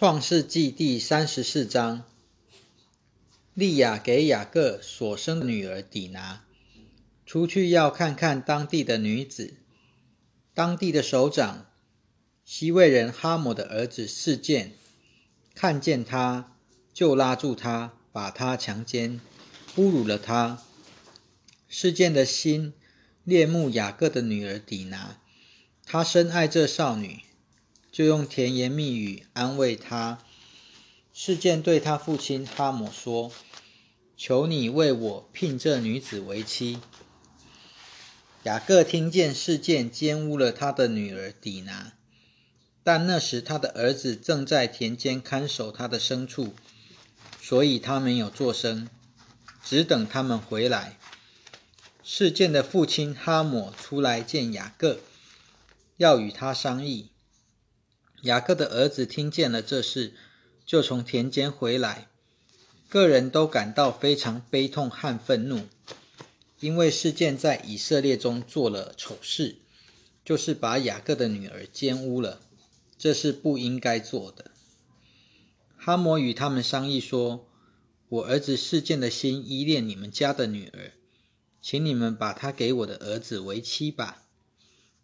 创世纪第三十四章，利亚给雅各所生的女儿底拿出去要看看当地的女子。当地的首长西魏人哈姆的儿子事件看见他，就拉住他，把他强奸，侮辱了他。事件的心恋慕雅各的女儿底拿，他深爱这少女。就用甜言蜜语安慰他。事件对他父亲哈姆说：“求你为我聘这女子为妻。”雅各听见事件奸污了他的女儿底拿，但那时他的儿子正在田间看守他的牲畜，所以他没有作声，只等他们回来。事件的父亲哈姆出来见雅各，要与他商议。雅各的儿子听见了这事，就从田间回来，个人都感到非常悲痛和愤怒，因为事件在以色列中做了丑事，就是把雅各的女儿奸污了，这是不应该做的。哈摩与他们商议说：“我儿子事件的心依恋你们家的女儿，请你们把她给我的儿子为妻吧，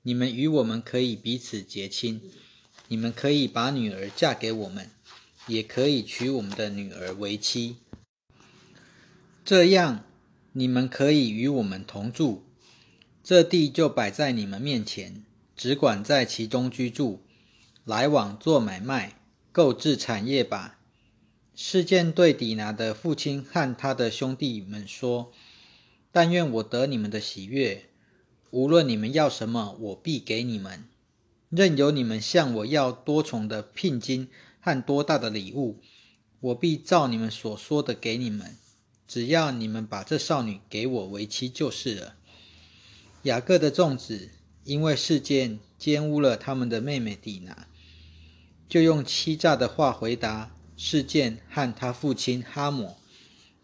你们与我们可以彼此结亲。”你们可以把女儿嫁给我们，也可以娶我们的女儿为妻。这样，你们可以与我们同住，这地就摆在你们面前，只管在其中居住，来往做买卖，购置产业吧。事件对底拿的父亲和他的兄弟们说：“但愿我得你们的喜悦，无论你们要什么，我必给你们。”任由你们向我要多重的聘金和多大的礼物，我必照你们所说的给你们。只要你们把这少女给我为妻就是了。雅各的众子因为事件奸污了他们的妹妹底拿，就用欺诈的话回答事件和他父亲哈姆，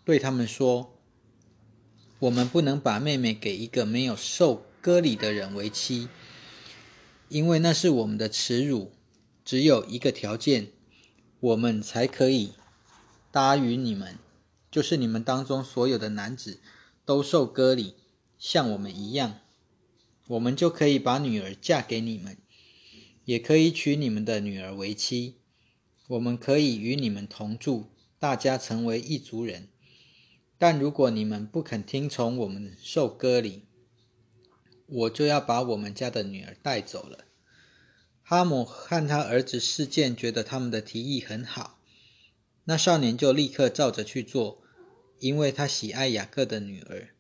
对他们说：“我们不能把妹妹给一个没有受割礼的人为妻。”因为那是我们的耻辱，只有一个条件，我们才可以答应你们，就是你们当中所有的男子都受割礼，像我们一样，我们就可以把女儿嫁给你们，也可以娶你们的女儿为妻，我们可以与你们同住，大家成为一族人。但如果你们不肯听从我们受割礼，我就要把我们家的女儿带走了。哈姆和他儿子事件觉得他们的提议很好，那少年就立刻照着去做，因为他喜爱雅各的女儿，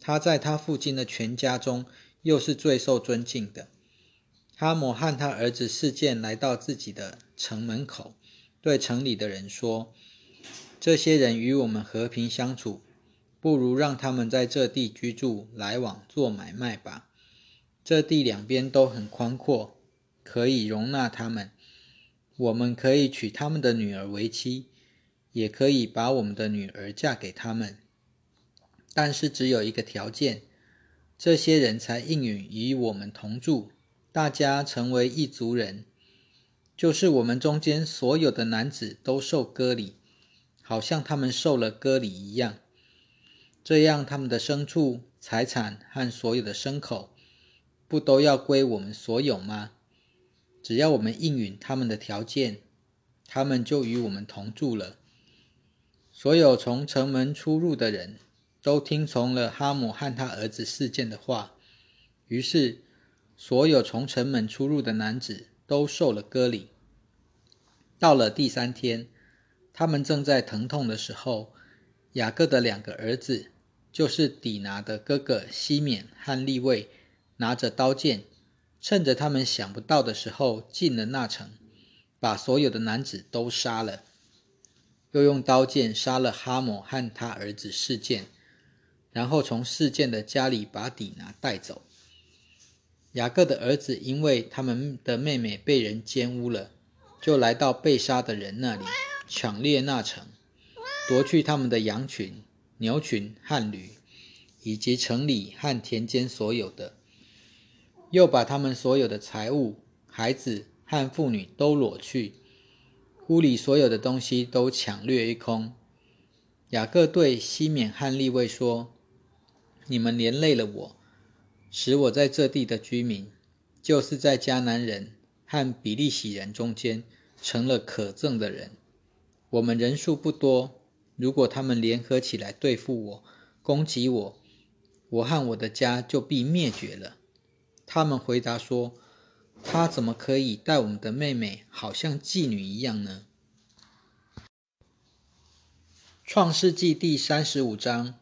他在他父亲的全家中又是最受尊敬的。哈姆和他儿子事件来到自己的城门口，对城里的人说：“这些人与我们和平相处，不如让他们在这地居住，来往做买卖吧。”这地两边都很宽阔，可以容纳他们。我们可以娶他们的女儿为妻，也可以把我们的女儿嫁给他们。但是只有一个条件，这些人才应允与我们同住，大家成为一族人，就是我们中间所有的男子都受割礼，好像他们受了割礼一样。这样，他们的牲畜、财产和所有的牲口。不都要归我们所有吗？只要我们应允他们的条件，他们就与我们同住了。所有从城门出入的人都听从了哈姆和他儿子事件的话，于是所有从城门出入的男子都受了割礼。到了第三天，他们正在疼痛的时候，雅各的两个儿子，就是底拿的哥哥西缅和利位。拿着刀剑，趁着他们想不到的时候进了那城，把所有的男子都杀了，又用刀剑杀了哈姆和他儿子事件，然后从事件的家里把底拿带走。雅各的儿子因为他们的妹妹被人奸污了，就来到被杀的人那里，抢掠那城，夺去他们的羊群、牛群和驴，以及城里和田间所有的。又把他们所有的财物、孩子和妇女都裸去，屋里所有的东西都抢掠一空。雅各对西缅和利未说：“你们连累了我，使我在这地的居民，就是在迦南人和比利洗人中间，成了可憎的人。我们人数不多，如果他们联合起来对付我，攻击我，我和我的家就必灭绝了。”他们回答说：“他怎么可以待我们的妹妹好像妓女一样呢？”创世纪第三十五章，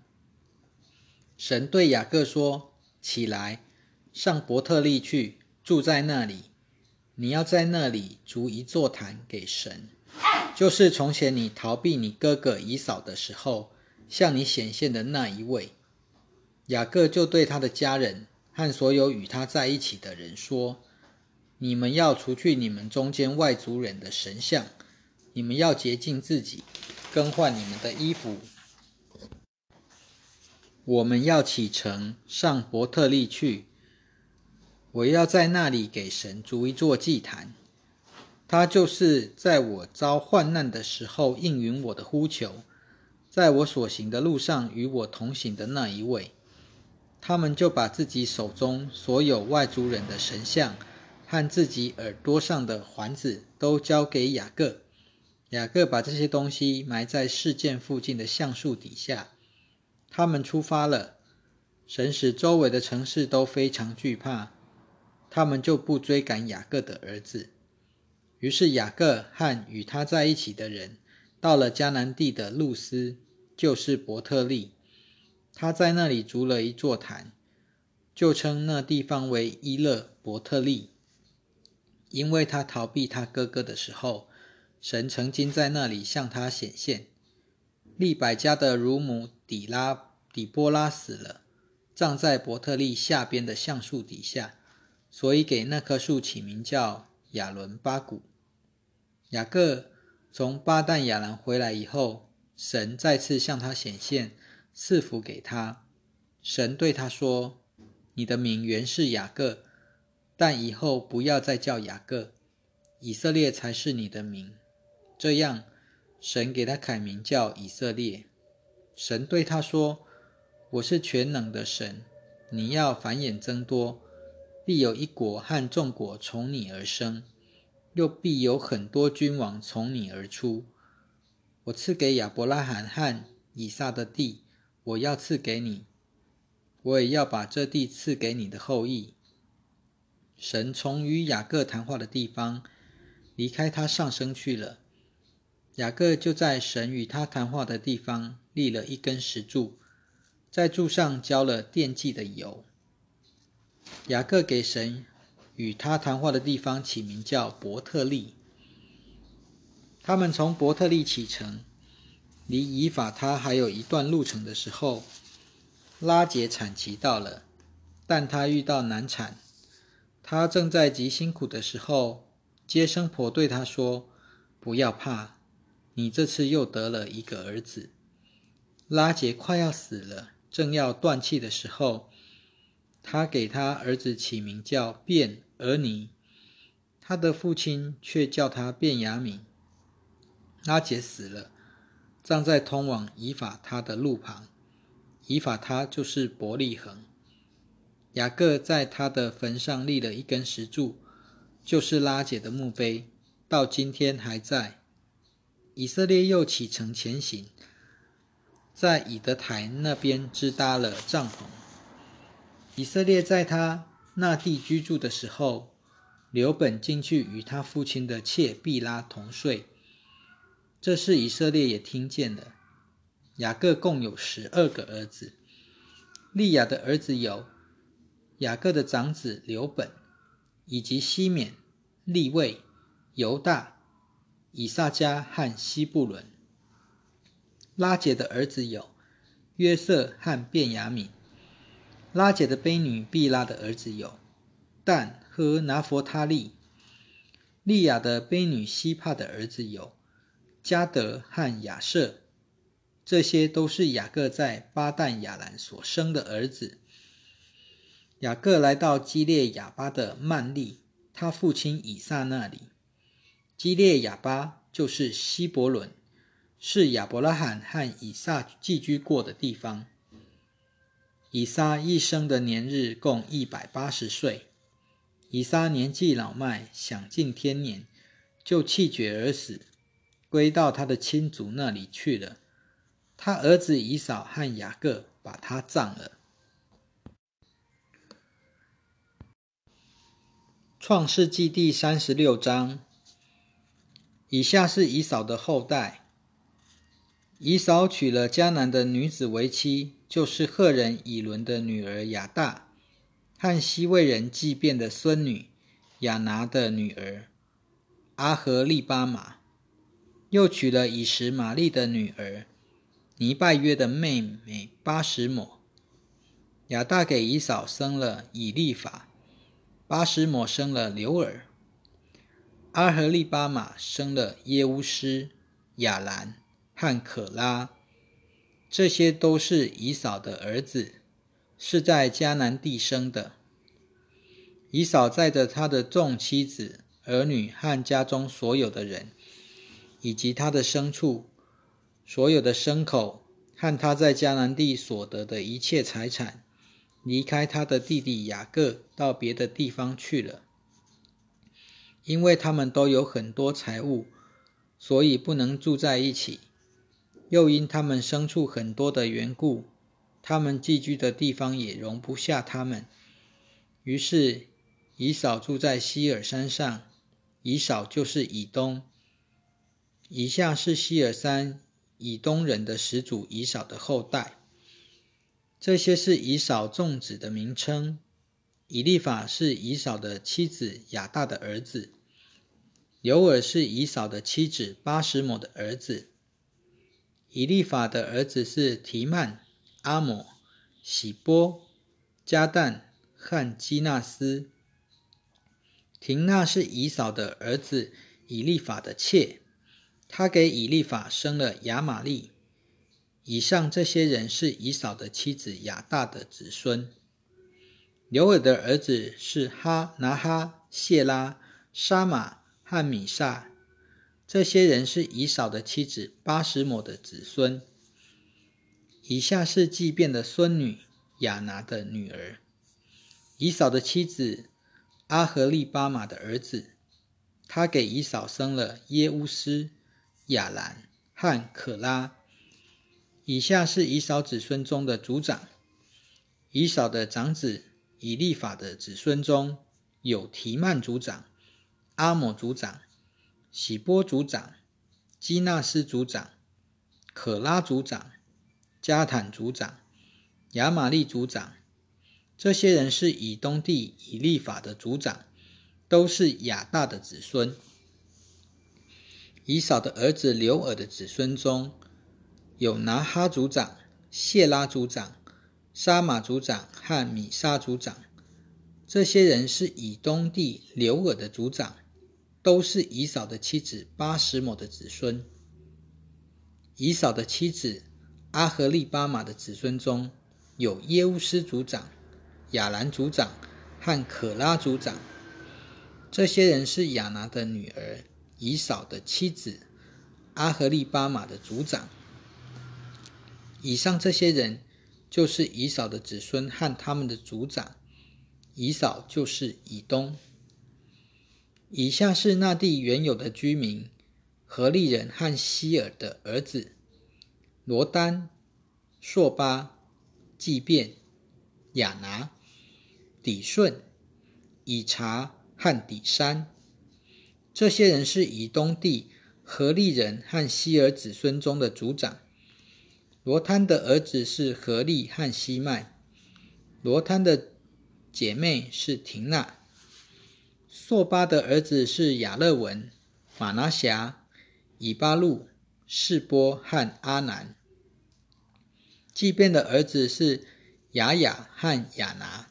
神对雅各说：“起来，上伯特利去，住在那里。你要在那里筑一座坛给神，就是从前你逃避你哥哥以扫的时候，向你显现的那一位。”雅各就对他的家人和所有与他在一起的人说：“你们要除去你们中间外族人的神像，你们要洁净自己。”更换你们的衣服。我们要启程上伯特利去。我要在那里给神筑一座祭坛。他就是在我遭患难的时候应允我的呼求，在我所行的路上与我同行的那一位。他们就把自己手中所有外族人的神像和自己耳朵上的环子都交给雅各。雅各把这些东西埋在事件附近的橡树底下。他们出发了，神使周围的城市都非常惧怕，他们就不追赶雅各的儿子。于是雅各和与他在一起的人到了迦南地的路斯，就是伯特利。他在那里筑了一座坛，就称那地方为伊勒伯特利，因为他逃避他哥哥的时候。神曾经在那里向他显现。利百加的乳母底拉底波拉死了，葬在伯特利下边的橡树底下，所以给那棵树起名叫亚伦巴古。雅各从巴旦亚兰回来以后，神再次向他显现，赐福给他。神对他说：“你的名原是雅各，但以后不要再叫雅各，以色列才是你的名。”这样，神给他改名叫以色列。神对他说：“我是全能的神，你要繁衍增多，必有一国和众国从你而生，又必有很多君王从你而出。我赐给亚伯拉罕和以撒的地，我要赐给你，我也要把这地赐给你的后裔。”神从与雅各谈话的地方离开他上升去了。雅各就在神与他谈话的地方立了一根石柱，在柱上浇了奠祭的油。雅各给神与他谈话的地方起名叫伯特利。他们从伯特利启程，离以法他还有一段路程的时候，拉杰产期到了，但他遇到难产，他正在极辛苦的时候，接生婆对他说：“不要怕。”你这次又得了一个儿子，拉杰快要死了，正要断气的时候，他给他儿子起名叫卞尔尼，他的父亲却叫他卞雅敏。拉杰死了，葬在通往以法他的路旁，以法他就是伯利恒。雅各在他的坟上立了一根石柱，就是拉姐的墓碑，到今天还在。以色列又启程前行，在以德台那边支搭了帐篷。以色列在他那地居住的时候，留本进去与他父亲的妾毕拉同睡。这事以色列也听见了。雅各共有十二个儿子，利亚的儿子有雅各的长子留本，以及西缅、利位、犹大。以撒加和西布伦，拉杰的儿子有约瑟和便雅敏。拉杰的婢女毕拉的儿子有但和拿佛他利。利亚的婢女希帕的儿子有加德和亚瑟。这些都是雅各在巴旦亚兰所生的儿子。雅各来到基列亚巴的曼利，他父亲以撒那里。基列亚巴就是希伯伦，是亚伯拉罕和以撒寄居过的地方。以撒一生的年日共一百八十岁。以撒年纪老迈，享尽天年，就气绝而死，归到他的亲族那里去了。他儿子以扫和雅各把他葬了。创世纪第三十六章，以下是以扫的后代。以扫娶了迦南的女子为妻，就是赫人以伦的女儿雅大，和西魏人祭便的孙女雅拿的女儿阿和利巴玛，又娶了以实玛利的女儿尼拜约的妹妹巴什抹。亚大给以扫生了以利法。巴什摩生了刘尔，阿和利巴马生了耶乌斯、亚兰和可拉，这些都是以扫的儿子，是在迦南地生的。以扫载着他的众妻子、儿女和家中所有的人，以及他的牲畜、所有的牲口和他在迦南地所得的一切财产。离开他的弟弟雅各，到别的地方去了。因为他们都有很多财物，所以不能住在一起。又因他们牲畜很多的缘故，他们寄居的地方也容不下他们。于是以扫住在希尔山上。以扫就是以东。以下是希尔山以东人的始祖以扫的后代。这些是以扫众子的名称。以利法是以扫的妻子雅大的儿子。刘尔是以扫的妻子巴什摩的儿子。以利法的儿子是提曼、阿摩、喜波、加旦和基纳斯。廷纳是以扫的儿子以利法的妾，他给以利法生了亚玛利。以上这些人是以扫的妻子亚大的子孙。刘尔的儿子是哈拿哈、谢拉、沙马和米萨，这些人是以扫的妻子巴什摩的子孙。以下是祭变的孙女亚拿的女儿，以扫的妻子阿和利巴马的儿子，他给以扫生了耶乌斯、亚兰和可拉。以下是以扫子孙中的族长。以扫的长子以利法的子孙中有提曼族长、阿摩族长、喜波族长、基纳斯族长、可拉族长、加坦族长、亚玛利族长。这些人是以东地以利法的族长，都是亚大的子孙。以扫的儿子刘尔的子孙中。有拿哈族长、谢拉族长、沙马族长和米沙族长，这些人是以东地刘尔的族长，都是以扫的妻子巴什摩的子孙。以扫的妻子阿和利巴马的子孙中有耶乌斯族长、亚兰族长和可拉族长，这些人是亚拿的女儿以扫的妻子阿和利巴马的族长。以上这些人就是以扫的子孙和他们的族长。以扫就是以东。以下是那地原有的居民：何利人和希尔的儿子罗丹、朔巴、祭便、亚拿、底顺、以查和底山。这些人是以东地何利人和希尔子孙中的族长。罗滩的儿子是何利和西麦，罗滩的姐妹是廷娜。朔巴的儿子是亚勒文、马拿辖、以巴路、示波和阿南。祭便的儿子是雅雅和亚拿。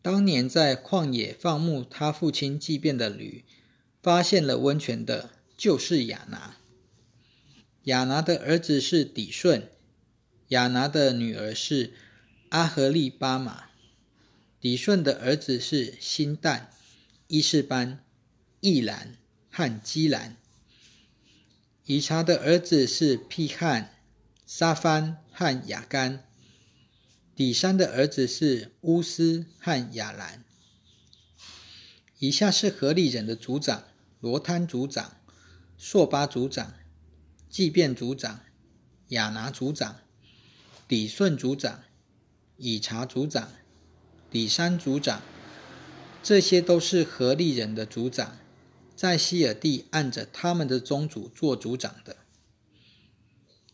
当年在旷野放牧他父亲祭便的驴，发现了温泉的，就是亚拿。亚拿的儿子是底顺。亚拿的女儿是阿和利巴马，底顺的儿子是辛旦、伊士班、易兰和基兰。以查的儿子是皮汉、沙番和雅干。底山的儿子是乌斯和亚兰。以下是合利人的族长：罗摊族长、朔巴族长、祭便族长、亚拿族长、底顺族长、以查族长、底山族长。这些都是合利人的族长，在希尔地按着他们的宗族做族长的。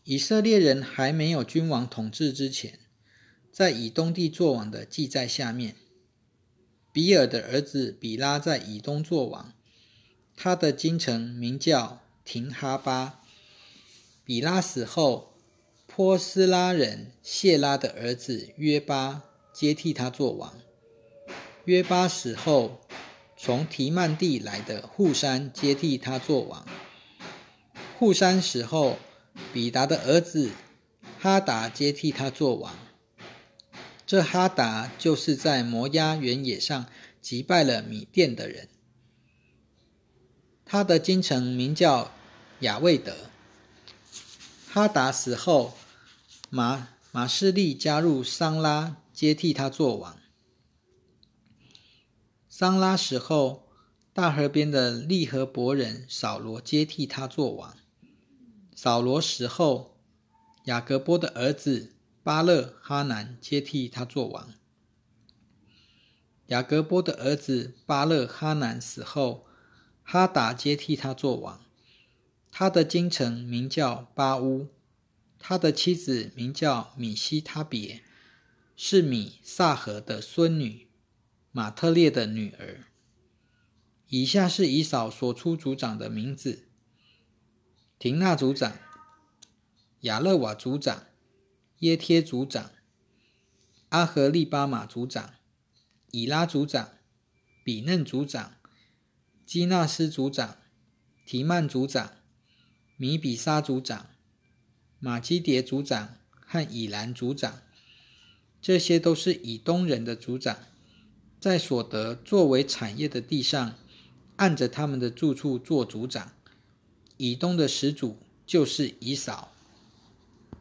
以色列人还没有君王统治之前。在以东地作王的记载下面，比尔的儿子比拉在以东作王，他的京城名叫廷哈巴。比拉死后，波斯拉人谢拉的儿子约巴接替他做王。约巴死后，从提曼地来的户山接替他做王。户山死后，比达的儿子哈达接替他做王。这哈达就是在摩押原野上击败了米甸的人。他的京城名叫雅未德。哈达死后，马马士利加入桑拉，接替他做王。桑拉死后，大河边的利和伯人扫罗接替他做王。扫罗死后，雅各波的儿子。巴勒哈南接替他做王。雅各波的儿子巴勒哈南死后，哈达接替他做王。他的京城名叫巴乌，他的妻子名叫米西他别，是米萨河的孙女，马特列的女儿。以下是以扫所出族长的名字：廷纳族长，亚勒瓦族长。耶贴族长、阿和利巴马族长、以拉族长、比嫩族长、基纳斯族长、提曼族长、米比沙族长、马基迭族长和以兰族长，这些都是以东人的族长，在所得作为产业的地上，按着他们的住处做族长。以东的始祖就是以扫。